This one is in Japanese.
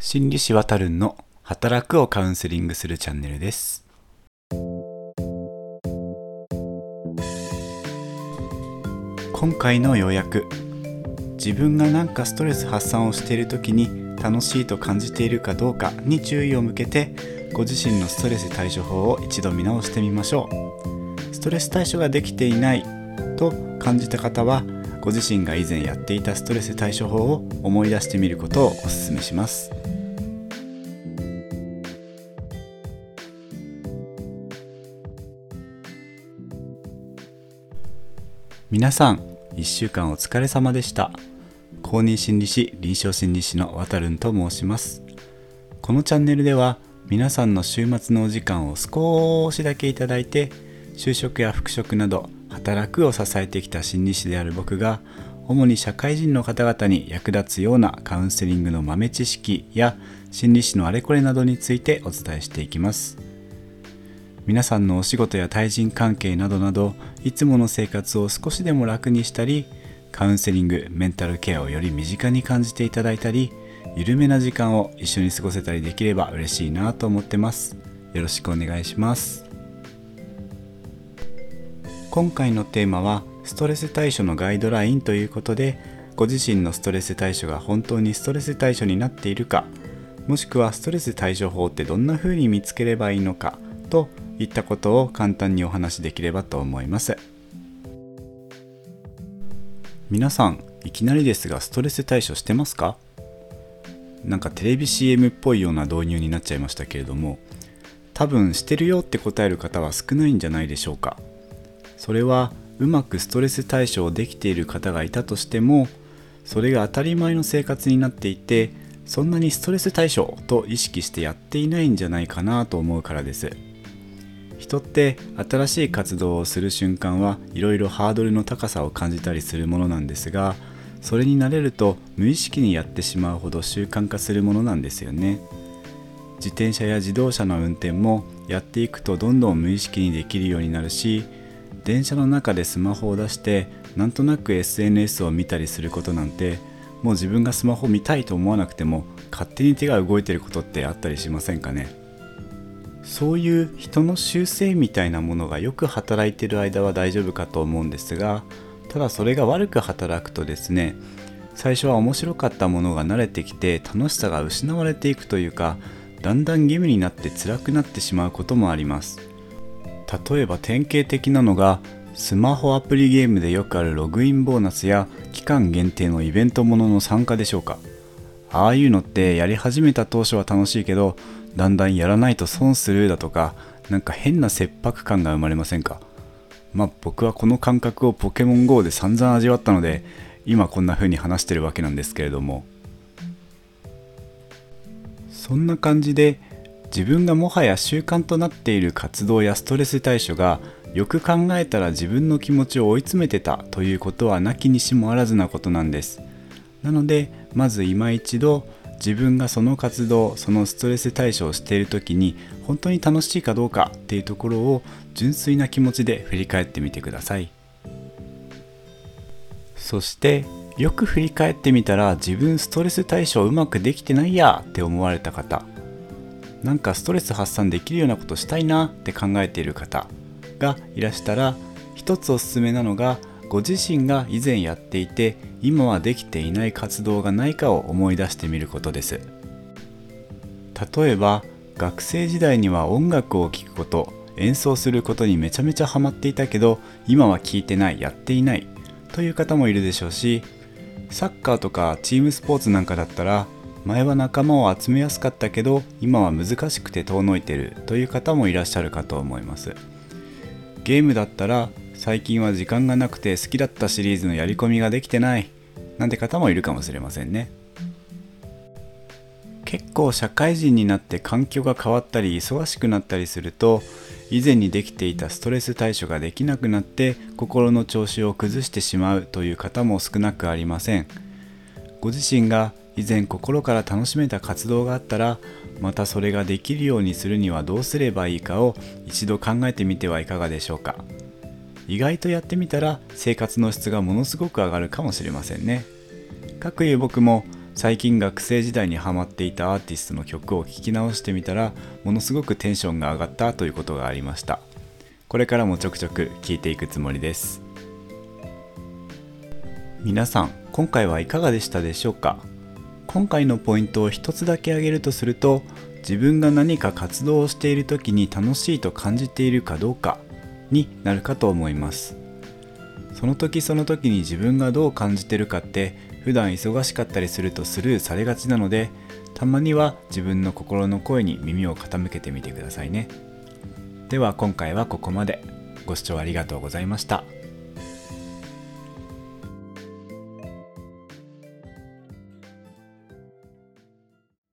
心理師わたるんの働くをカウンセリングするチャンネルです。今回の要約自分が何かストレス発散をしている時に楽しいと感じているかどうかに注意を向けてご自身のストレス対処法を一度見直してみましょう。ストレス対処ができていないと感じた方はご自身が以前やっていたストレス対処法を思い出してみることをお勧めします。皆さん1週間お疲れ様でした。公認心理師臨床心理師のわたるんと申します。このチャンネルでは皆さんの週末のお時間を少しだけいただいて就職や復職など働くを支えてきた心理師である僕が主に社会人の方々に役立つようなカウンセリングの豆知識や心理師のあれこれなどについてお伝えしていきます。皆さんのお仕事や対人関係などなどいつもの生活を少しでも楽にしたりカウンセリングメンタルケアをより身近に感じていただいたり緩めな時間を一緒に過ごせたりできれば嬉しいなと思ってます。よろしくお願いします。今回のテーマはストレス対処のガイドラインということでご自身のストレス対処が本当にストレス対処になっているかもしくはストレス対処法ってどんな風に見つければいいのかといったことを簡単にお話しできればと思います。皆さんいきなりですがストレス対処してますか？なんかテレビ CM っぽいような導入になっちゃいましたけれども多分してるよって答える方は少ないんじゃないでしょうか。それはうまくストレス対処をできている方がいたとしてもそれが当たり前の生活になっていてそんなにストレス対処と意識してやっていないんじゃないかなと思うからです。人って新しい活動をする瞬間はいろいろハードルの高さを感じたりするものなんですがそれに慣れると無意識にやってしまうほど習慣化するものなんですよね。自転車や自動車の運転もやっていくとどんどん無意識にできるようになるし電車の中でスマホを出してなんとなく SNS を見たりすることなんてもう自分がスマホ見たいと思わなくても勝手に手が動いてることってあったりしませんかね？そういう人の習性みたいなものがよく働いてる間は大丈夫かと思うんですがただそれが悪く働くとですね最初は面白かったものが慣れてきて楽しさが失われていくというかだんだん義務になって辛くなってしまうこともあります。例えば典型的なのがスマホアプリゲームでよくあるログインボーナスや期間限定のイベントものの参加でしょうか。ああいうのってやり始めた当初は楽しいけどだんだんやらないと損するだとかなんか変な切迫感が生まれませんか？まあ僕はこの感覚をポケモン GO で散々味わったので今こんな風に話してるわけなんですけれども。そんな感じで自分がもはや習慣となっている活動やストレス対処がよく考えたら自分の気持ちを追い詰めてたということはなきにしもあらずなことなんです。なのでまず今一度自分がその活動そのストレス対処をしている時に本当に楽しいかどうかっていうところを純粋な気持ちで振り返ってみてください。そしてよく振り返ってみたら自分ストレス対処うまくできてないやって思われた方。なんかストレス発散できるようなことしたいなって考えている方がいらしたら一つおすすめなのがご自身が以前やっていて今はできていない活動がないかを思い出してみることです。例えば学生時代には音楽を聴くこと演奏することにめちゃめちゃハマっていたけど今は聴いてないやっていないという方もいるでしょうしサッカーとかチームスポーツなんかだったら前は仲間を集めやすかったけど今は難しくて遠のいてるという方もいらっしゃるかと思います。ゲームだったら最近は時間がなくて好きだったシリーズのやり込みができてない。なんて方もいるかもしれませんね。結構社会人になって環境が変わったり忙しくなったりすると以前にできていたストレス対処ができなくなって心の調子を崩してしまうという方も少なくありません。ご自身が以前心から楽しめた活動があったらまたそれができるようにするにはどうすればいいかを一度考えてみてはいかがでしょうか。意外とやってみたら生活の質がものすごく上がるかもしれませんね。かくいう僕も最近学生時代にハマっていたアーティストの曲を聴き直してみたらものすごくテンションが上がったということがありました。これからもちょくちょく聴いていくつもりです。皆さん今回はいかがでしたでしょうか？今回のポイントを一つだけ挙げるとすると自分が何か活動をしている時に楽しいと感じているかどうか。になるかと思います。その時その時に自分がどう感じてるかって普段忙しかったりするとスルーされがちなのでたまには自分の心の声に耳を傾けてみてくださいね。では今回はここまで。ご視聴ありがとうございました。